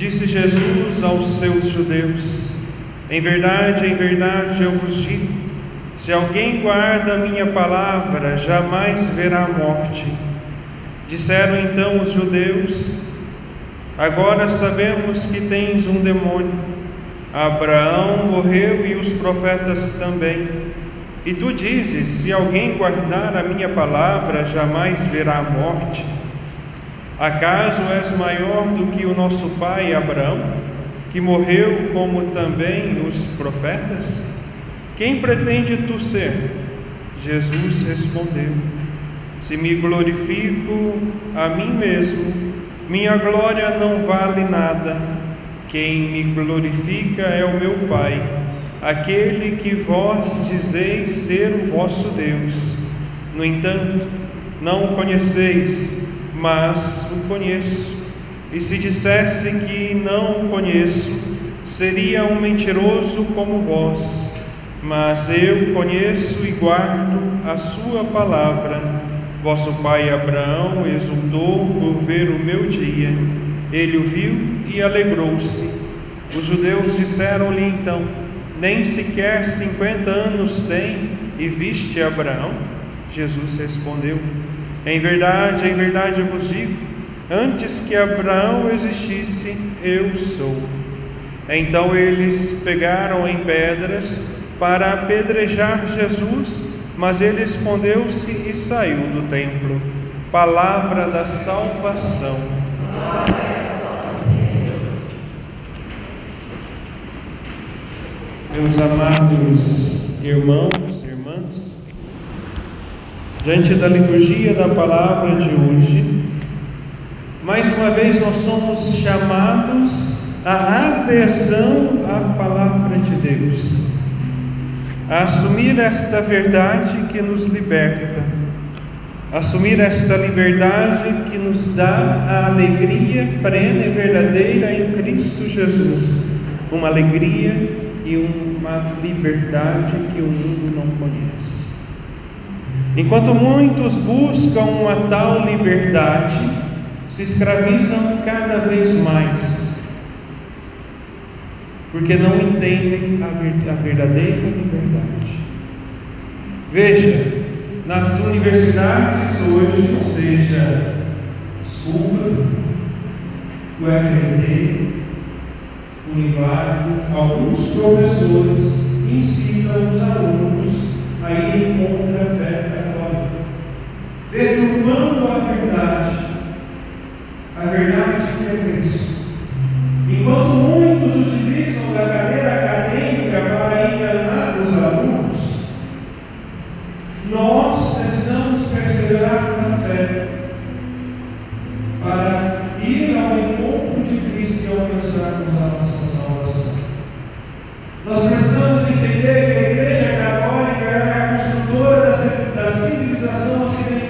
disse Jesus aos seus judeus: Em verdade, em verdade eu vos digo: se alguém guarda a minha palavra, jamais verá a morte. Disseram então os judeus: Agora sabemos que tens um demônio. Abraão morreu e os profetas também. E tu dizes: Se alguém guardar a minha palavra, jamais verá a morte. Acaso és maior do que o nosso pai Abraão, que morreu como também os profetas? Quem pretende tu ser? Jesus respondeu: Se me glorifico a mim mesmo, minha glória não vale nada. Quem me glorifica é o meu Pai, aquele que vós dizeis ser o vosso Deus. No entanto, não o conheceis, mas o conheço. E se dissesse que não o conheço, seria um mentiroso como vós. Mas eu conheço e guardo a sua palavra Vosso pai Abraão exultou por ver o meu dia. Ele o viu e alegrou-se. Os judeus disseram-lhe então: Nem sequer cinquenta anos tem e viste Abraão? Jesus respondeu: Em verdade, em verdade eu vos digo: antes que Abraão existisse, eu sou. Então eles pegaram em pedras para apedrejar Jesus mas ele escondeu-se e saiu do templo. Palavra da salvação. Meus amados irmãos diante da liturgia da palavra de hoje, mais uma vez nós somos chamados à adesão à palavra de Deus a assumir esta verdade que nos liberta, assumir esta liberdade que nos dá a alegria plena e verdadeira em Cristo Jesus, uma alegria e uma liberdade que o mundo não conhece. Enquanto muitos buscam uma tal liberdade, se escravizam cada vez mais porque não entendem a verdadeira liberdade. Veja, nas universidades hoje, seja SUBA, o FMT, o Univago, alguns professores ensinam os alunos a ir contra a fé deturpando a verdade, a verdade que é Cristo. Enquanto muitos utilizam da cadeira acadêmica para enganar os alunos, nós precisamos perseverar na fé para ir ao encontro de Cristo e alcançarmos a nossa salvação. Nós precisamos entender que a Igreja Católica é a construtora da civilização ocidental,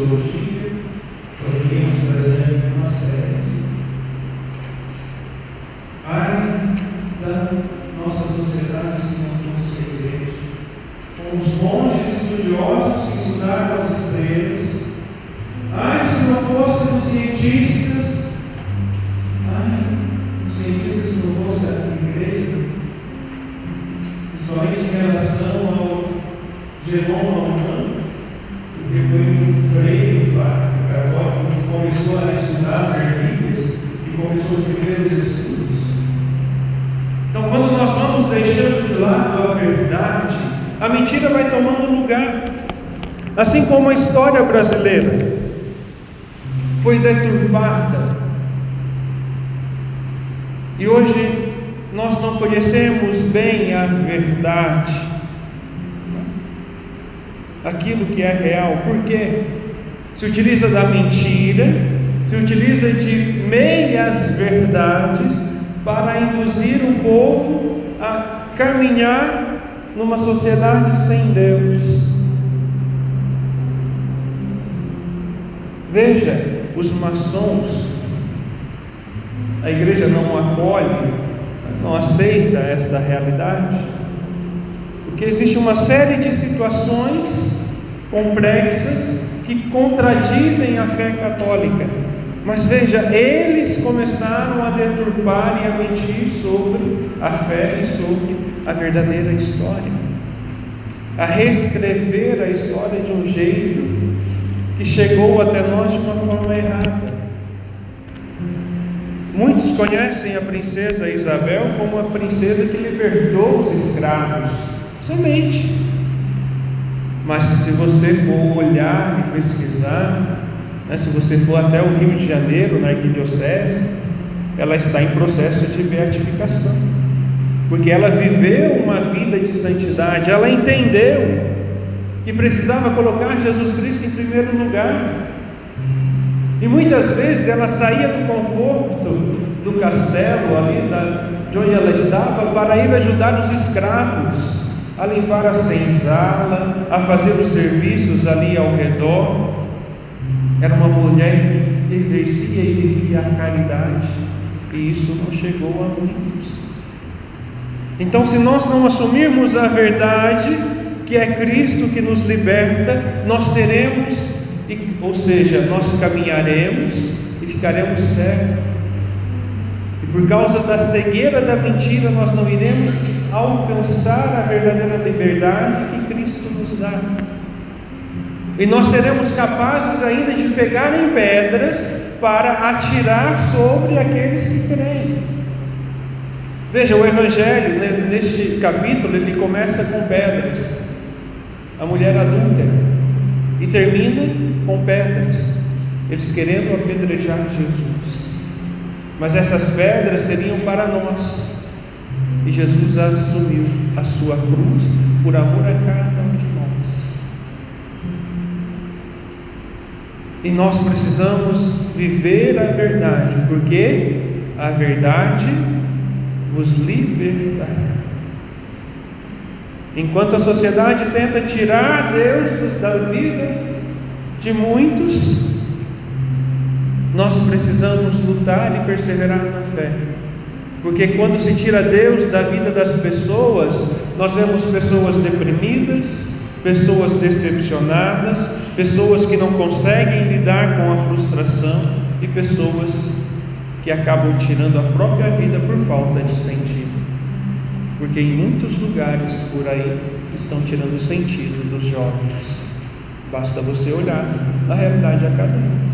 sociologia, poderíamos trazer uma série. Ai da nossa sociedade se não fosse igreja, com os monges estudiosos que estudaram as estrelas. Ai, se não fossem cientistas, ai, os cientistas se não fosse a igreja, principalmente em relação ao genoma lado a verdade, a mentira vai tomando lugar. Assim como a história brasileira foi deturpada. E hoje nós não conhecemos bem a verdade, aquilo que é real, porque se utiliza da mentira, se utiliza de meias verdades para induzir o povo a caminhar numa sociedade sem Deus. Veja, os maçons, a igreja não acolhe, não aceita esta realidade, porque existe uma série de situações complexas que contradizem a fé católica. Mas veja, eles começaram a deturpar e a mentir sobre a fé e sobre a verdadeira história, a reescrever a história de um jeito que chegou até nós de uma forma errada. Muitos conhecem a princesa Isabel como a princesa que libertou os escravos, somente. Mas se você for olhar e pesquisar, né, se você for até o Rio de Janeiro, na arquidiocese, ela está em processo de beatificação, porque ela viveu uma vida de santidade, ela entendeu que precisava colocar Jesus Cristo em primeiro lugar. E muitas vezes ela saía do conforto do castelo ali da, de onde ela estava para ir ajudar os escravos a limpar a senzala, a fazer os serviços ali ao redor. Era uma mulher que exercia e vivia a caridade, e isso não chegou a muitos. Então, se nós não assumirmos a verdade, que é Cristo que nos liberta, nós seremos, ou seja, nós caminharemos e ficaremos cegos. E por causa da cegueira da mentira, nós não iremos alcançar a verdadeira liberdade que Cristo nos dá. E nós seremos capazes ainda de pegar em pedras para atirar sobre aqueles que creem. Veja, o Evangelho, né, neste capítulo, ele começa com pedras a mulher adúltera e termina com pedras, eles querendo apedrejar Jesus. Mas essas pedras seriam para nós, e Jesus assumiu a sua cruz por amor a cada E nós precisamos viver a verdade, porque a verdade vos libertará. Enquanto a sociedade tenta tirar Deus da vida de muitos, nós precisamos lutar e perseverar na fé. Porque quando se tira Deus da vida das pessoas, nós vemos pessoas deprimidas, pessoas decepcionadas, pessoas que não conseguem lidar com a frustração e pessoas que acabam tirando a própria vida por falta de sentido porque em muitos lugares por aí estão tirando sentido dos jovens. Basta você olhar a realidade acadêmica.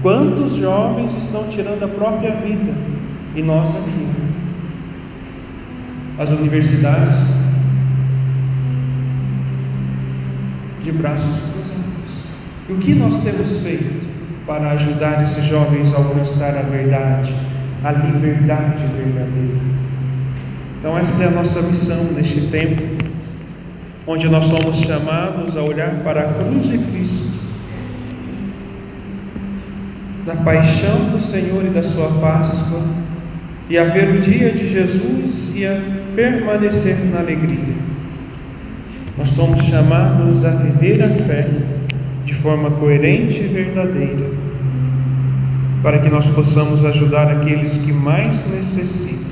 Quantos jovens estão tirando a própria vida? E nós aqui. As universidades de braços cruzados. E o que nós temos feito para ajudar esses jovens a alcançar a verdade, a liberdade verdadeira? Então, esta é a nossa missão neste tempo, onde nós somos chamados a olhar para a cruz de Cristo, da paixão do Senhor e da Sua Páscoa, e a ver o dia de Jesus e a permanecer na alegria. Nós somos chamados a viver a fé de forma coerente e verdadeira, para que nós possamos ajudar aqueles que mais necessitam